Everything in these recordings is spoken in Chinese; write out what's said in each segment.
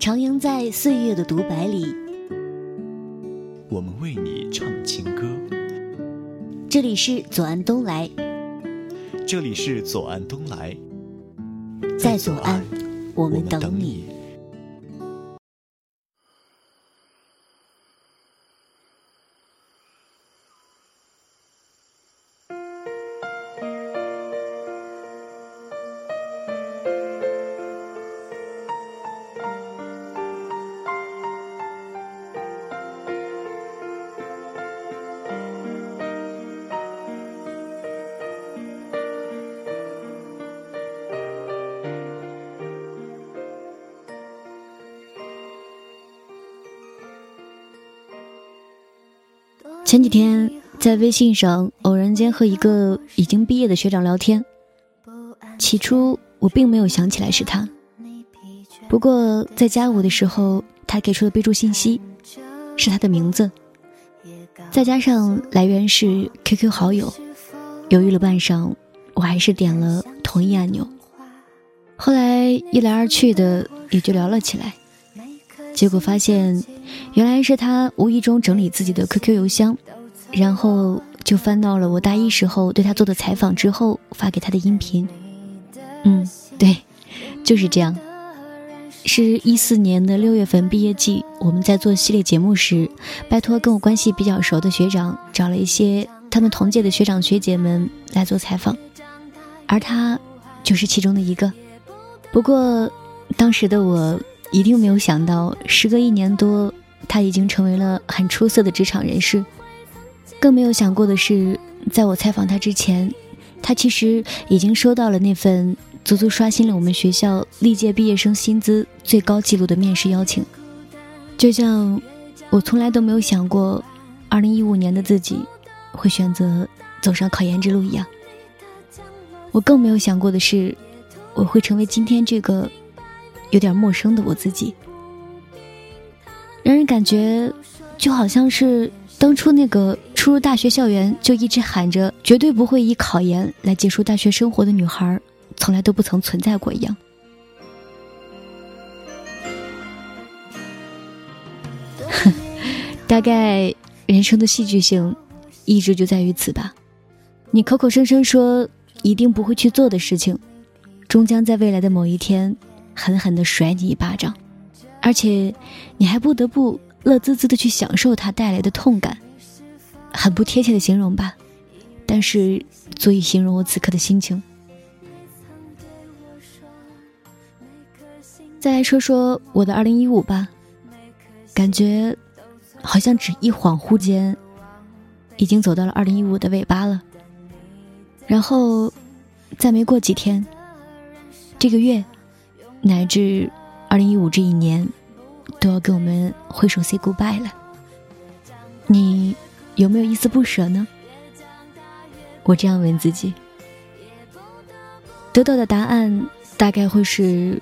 徜徉在岁月的独白里，我们为你唱情歌。这里是左岸东来，这里是左岸东来，在左岸，我们等你。前几天在微信上偶然间和一个已经毕业的学长聊天，起初我并没有想起来是他，不过在加我的时候，他给出的备注信息是他的名字，再加上来源是 QQ 好友，犹豫了半晌，我还是点了同意按钮。后来一来二去的也就聊了起来，结果发现。原来是他无意中整理自己的 QQ 邮箱，然后就翻到了我大一时候对他做的采访之后发给他的音频。嗯，对，就是这样。是一四年的六月份毕业季，我们在做系列节目时，拜托跟我关系比较熟的学长找了一些他们同届的学长学姐们来做采访，而他就是其中的一个。不过当时的我一定没有想到，时隔一年多。他已经成为了很出色的职场人士，更没有想过的是，在我采访他之前，他其实已经收到了那份足足刷新了我们学校历届毕业生薪资最高纪录的面试邀请。就像我从来都没有想过，2015年的自己会选择走上考研之路一样。我更没有想过的是，我会成为今天这个有点陌生的我自己。让人感觉，就好像是当初那个初入大学校园就一直喊着绝对不会以考研来结束大学生活的女孩，从来都不曾存在过一样。大概人生的戏剧性，一直就在于此吧。你口口声声说一定不会去做的事情，终将在未来的某一天，狠狠的甩你一巴掌。而且，你还不得不乐滋滋的去享受它带来的痛感，很不贴切的形容吧，但是足以形容我此刻的心情。再来说说我的二零一五吧，感觉好像只一恍惚间，已经走到了二零一五的尾巴了。然后，再没过几天，这个月，乃至。二零一五这一年，都要跟我们挥手 say goodbye 了。你有没有一丝不舍呢？我这样问自己，得到的答案大概会是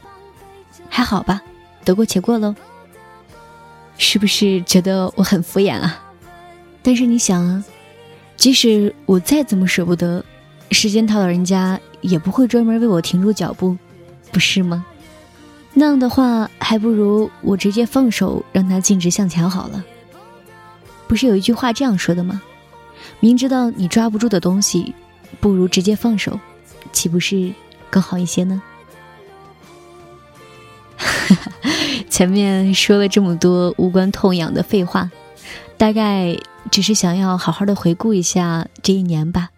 还好吧，得过且过喽。是不是觉得我很敷衍啊？但是你想啊，即使我再怎么舍不得，时间套老人家也不会专门为我停住脚步，不是吗？那样的话，还不如我直接放手，让他径直向前好了。不是有一句话这样说的吗？明知道你抓不住的东西，不如直接放手，岂不是更好一些呢？前面说了这么多无关痛痒的废话，大概只是想要好好的回顾一下这一年吧。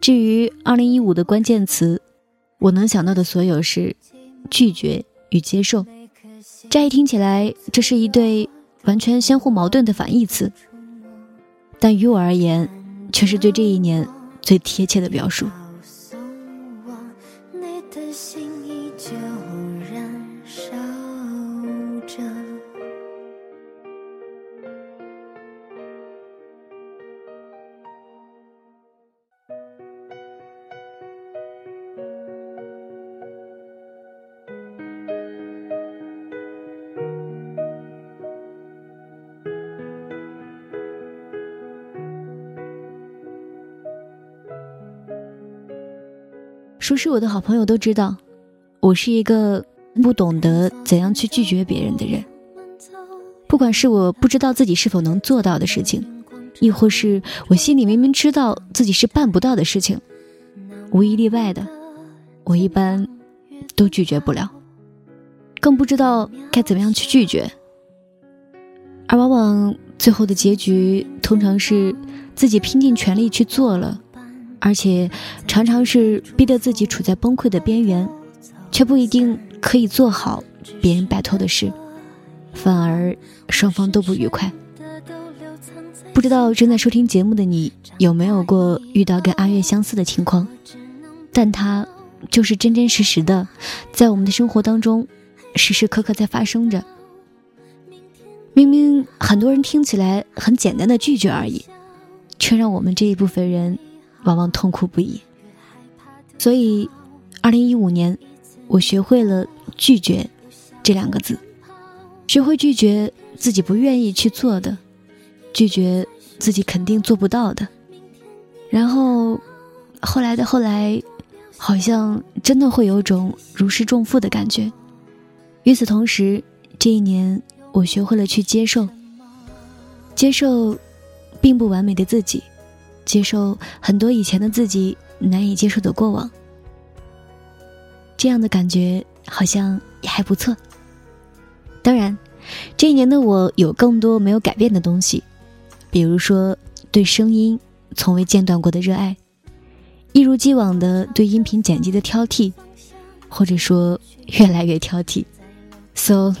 至于二零一五的关键词，我能想到的所有是拒绝。与接受，乍一听起来，这是一对完全相互矛盾的反义词，但于我而言，却是对这一年最贴切的表述。熟识我的好朋友都知道，我是一个不懂得怎样去拒绝别人的人。不管是我不知道自己是否能做到的事情，亦或是我心里明明知道自己是办不到的事情，无一例外的，我一般都拒绝不了，更不知道该怎么样去拒绝。而往往最后的结局，通常是自己拼尽全力去做了，而且常常是逼得自己处在崩溃的边缘，却不一定可以做好别人拜托的事，反而双方都不愉快。不知道正在收听节目的你有没有过遇到跟阿月相似的情况？但他就是真真实实的，在我们的生活当中，时时刻刻在发生着。明明很多人听起来很简单的拒绝而已，却让我们这一部分人往往痛苦不已。所以，二零一五年，我学会了拒绝这两个字，学会拒绝自己不愿意去做的，拒绝自己肯定做不到的。然后，后来的后来，好像真的会有种如释重负的感觉。与此同时，这一年。我学会了去接受，接受并不完美的自己，接受很多以前的自己难以接受的过往。这样的感觉好像也还不错。当然，这一年的我有更多没有改变的东西，比如说对声音从未间断过的热爱，一如既往的对音频剪辑的挑剔，或者说越来越挑剔。So。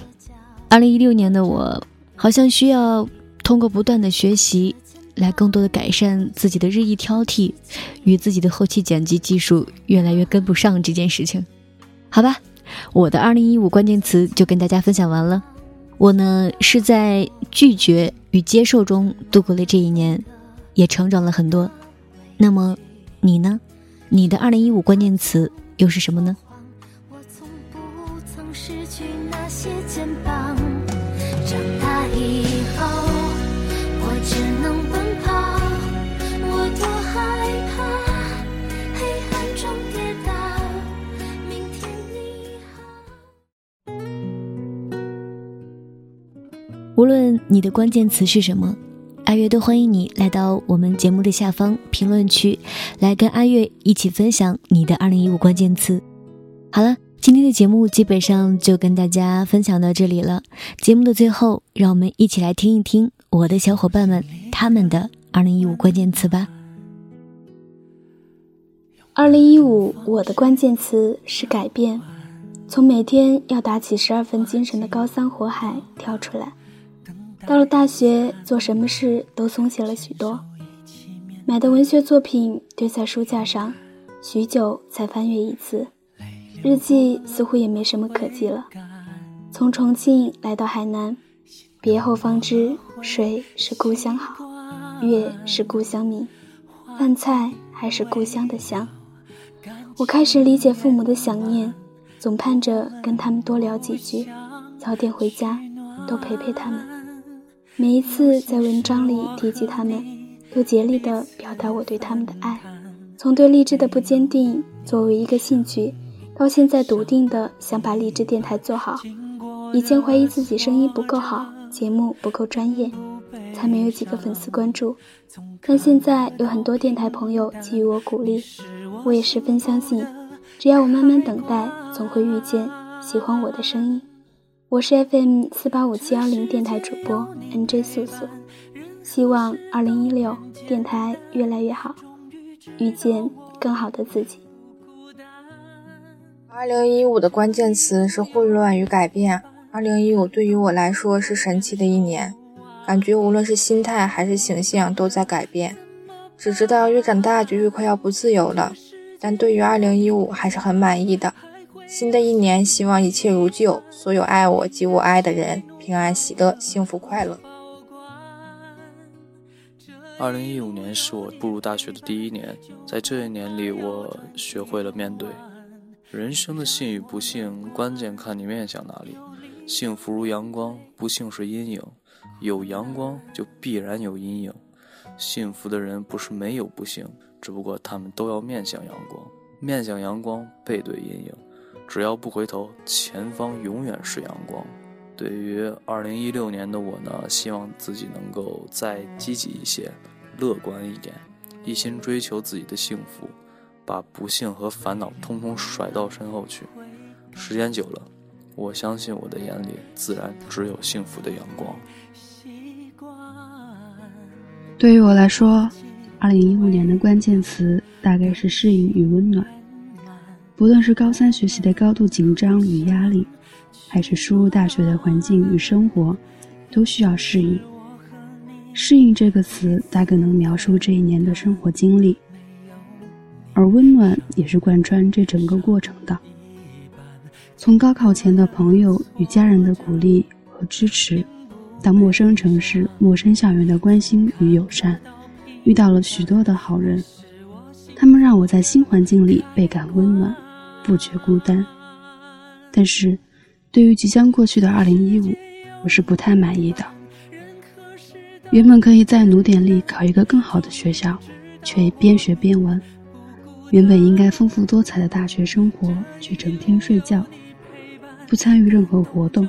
二零一六年的我，好像需要通过不断的学习，来更多的改善自己的日益挑剔，与自己的后期剪辑技术越来越跟不上这件事情。好吧，我的二零一五关键词就跟大家分享完了。我呢是在拒绝与接受中度过了这一年，也成长了很多。那么你呢？你的二零一五关键词又是什么呢？无论你的关键词是什么，阿月都欢迎你来到我们节目的下方评论区，来跟阿月一起分享你的二零一五关键词。好了，今天的节目基本上就跟大家分享到这里了。节目的最后，让我们一起来听一听我的小伙伴们他们的二零一五关键词吧。二零一五，我的关键词是改变，从每天要打起十二分精神的高三火海跳出来。到了大学，做什么事都松懈了许多。买的文学作品堆在书架上，许久才翻阅一次。日记似乎也没什么可记了。从重庆来到海南，别后方知水是故乡好，月是故乡明，饭菜还是故乡的香。我开始理解父母的想念，总盼着跟他们多聊几句，早点回家，多陪陪他们。每一次在文章里提及他们，都竭力地表达我对他们的爱。从对励志的不坚定作为一个兴趣，到现在笃定的想把励志电台做好。以前怀疑自己声音不够好，节目不够专业，才没有几个粉丝关注。但现在有很多电台朋友给予我鼓励，我也十分相信，只要我慢慢等待，总会遇见喜欢我的声音。我是 FM 四八五七幺零电台主播 NJ 素素，希望二零一六电台越来越好，遇见更好的自己。二零一五的关键词是混乱与改变。二零一五对于我来说是神奇的一年，感觉无论是心态还是形象都在改变。只知道越长大就越快要不自由了，但对于二零一五还是很满意的。新的一年，希望一切如旧，所有爱我及我爱的人平安喜乐、幸福快乐。二零一五年是我步入大学的第一年，在这一年里，我学会了面对人生的幸与不幸，关键看你面向哪里。幸福如阳光，不幸是阴影。有阳光就必然有阴影。幸福的人不是没有不幸，只不过他们都要面向阳光，面向阳光，背对阴影。只要不回头，前方永远是阳光。对于二零一六年的我呢，希望自己能够再积极一些，乐观一点，一心追求自己的幸福，把不幸和烦恼通通甩到身后去。时间久了，我相信我的眼里自然只有幸福的阳光。对于我来说，二零一五年的关键词大概是适应与温暖。不论是高三学习的高度紧张与压力，还是输入大学的环境与生活，都需要适应。适应这个词大概能描述这一年的生活经历，而温暖也是贯穿这整个过程的。从高考前的朋友与家人的鼓励和支持，到陌生城市、陌生校园的关心与友善，遇到了许多的好人，他们让我在新环境里倍感温暖。不觉孤单，但是，对于即将过去的二零一五，我是不太满意的。原本可以再努点力考一个更好的学校，却边学边玩；原本应该丰富多彩的大学生活，却整天睡觉，不参与任何活动。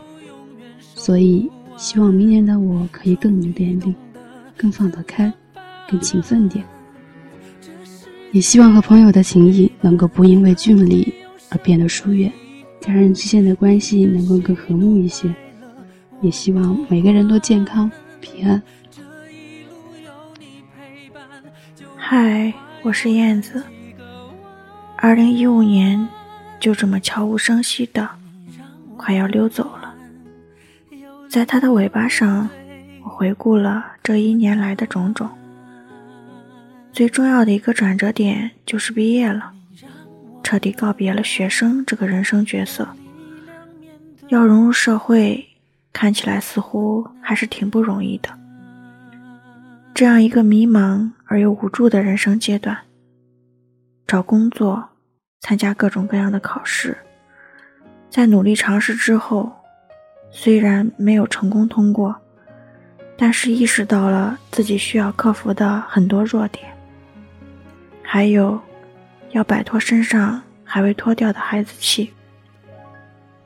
所以，希望明年的我可以更努点力，更放得开，更勤奋点。也希望和朋友的情谊能够不因为距离。而变得疏远，家人之间的关系能够更和睦一些，也希望每个人都健康平安。嗨，我是燕子。二零一五年就这么悄无声息的快要溜走了，在它的尾巴上，我回顾了这一年来的种种。最重要的一个转折点就是毕业了。彻底告别了学生这个人生角色，要融入社会，看起来似乎还是挺不容易的。这样一个迷茫而又无助的人生阶段，找工作，参加各种各样的考试，在努力尝试之后，虽然没有成功通过，但是意识到了自己需要克服的很多弱点，还有。要摆脱身上还未脱掉的孩子气，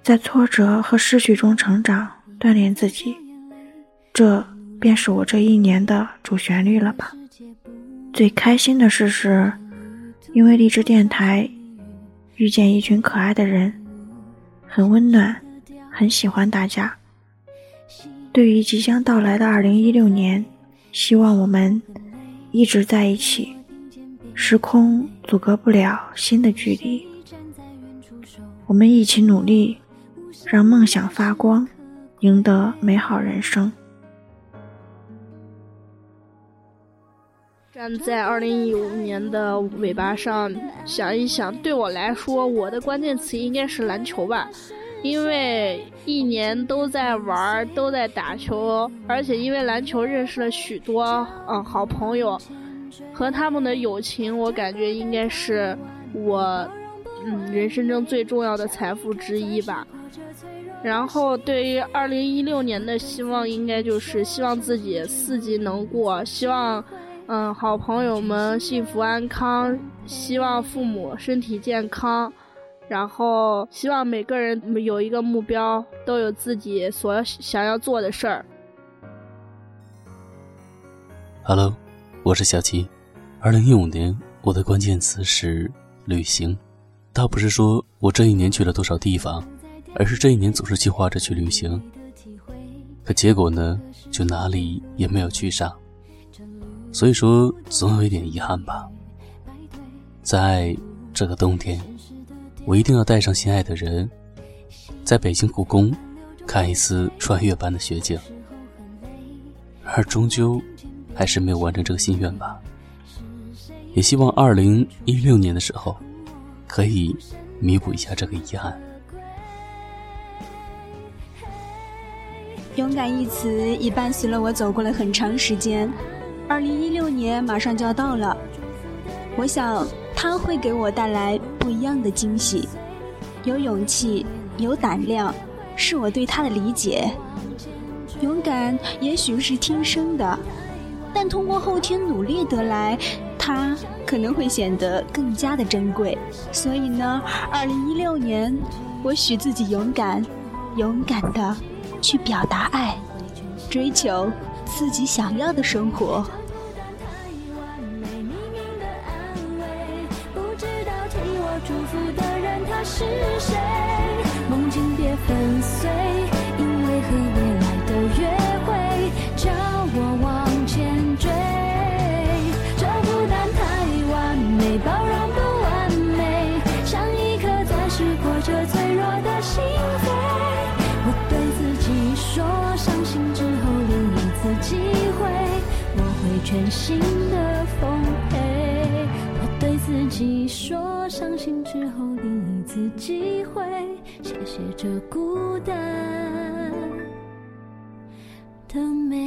在挫折和失去中成长，锻炼自己，这便是我这一年的主旋律了吧。最开心的事是，因为励志电台遇见一群可爱的人，很温暖，很喜欢大家。对于即将到来的二零一六年，希望我们一直在一起。时空阻隔不了新的距离，我们一起努力，让梦想发光，赢得美好人生。站在二零一五年的尾巴上想一想，对我来说，我的关键词应该是篮球吧，因为一年都在玩，都在打球，而且因为篮球认识了许多嗯好朋友。和他们的友情，我感觉应该是我嗯人生中最重要的财富之一吧。然后对于二零一六年的希望，应该就是希望自己四级能过，希望嗯好朋友们幸福安康，希望父母身体健康，然后希望每个人有一个目标，都有自己所想要做的事儿。Hello。我是小七，二零一五年我的关键词是旅行，倒不是说我这一年去了多少地方，而是这一年总是计划着去旅行，可结果呢，就哪里也没有去上，所以说总有一点遗憾吧。在这个冬天，我一定要带上心爱的人，在北京故宫看一次穿越般的雪景，而终究。还是没有完成这个心愿吧，也希望二零一六年的时候，可以弥补一下这个遗憾。勇敢一词已伴随了我走过了很长时间，二零一六年马上就要到了，我想它会给我带来不一样的惊喜。有勇气，有胆量，是我对他的理解。勇敢也许是天生的。但通过后天努力得来，它可能会显得更加的珍贵。所以呢，二零一六年，我许自己勇敢，勇敢的去表达爱，追求自己想要的生活。是谁？心的奉陪。我对自己说，伤心之后另。次机会，谢谢这孤单的美。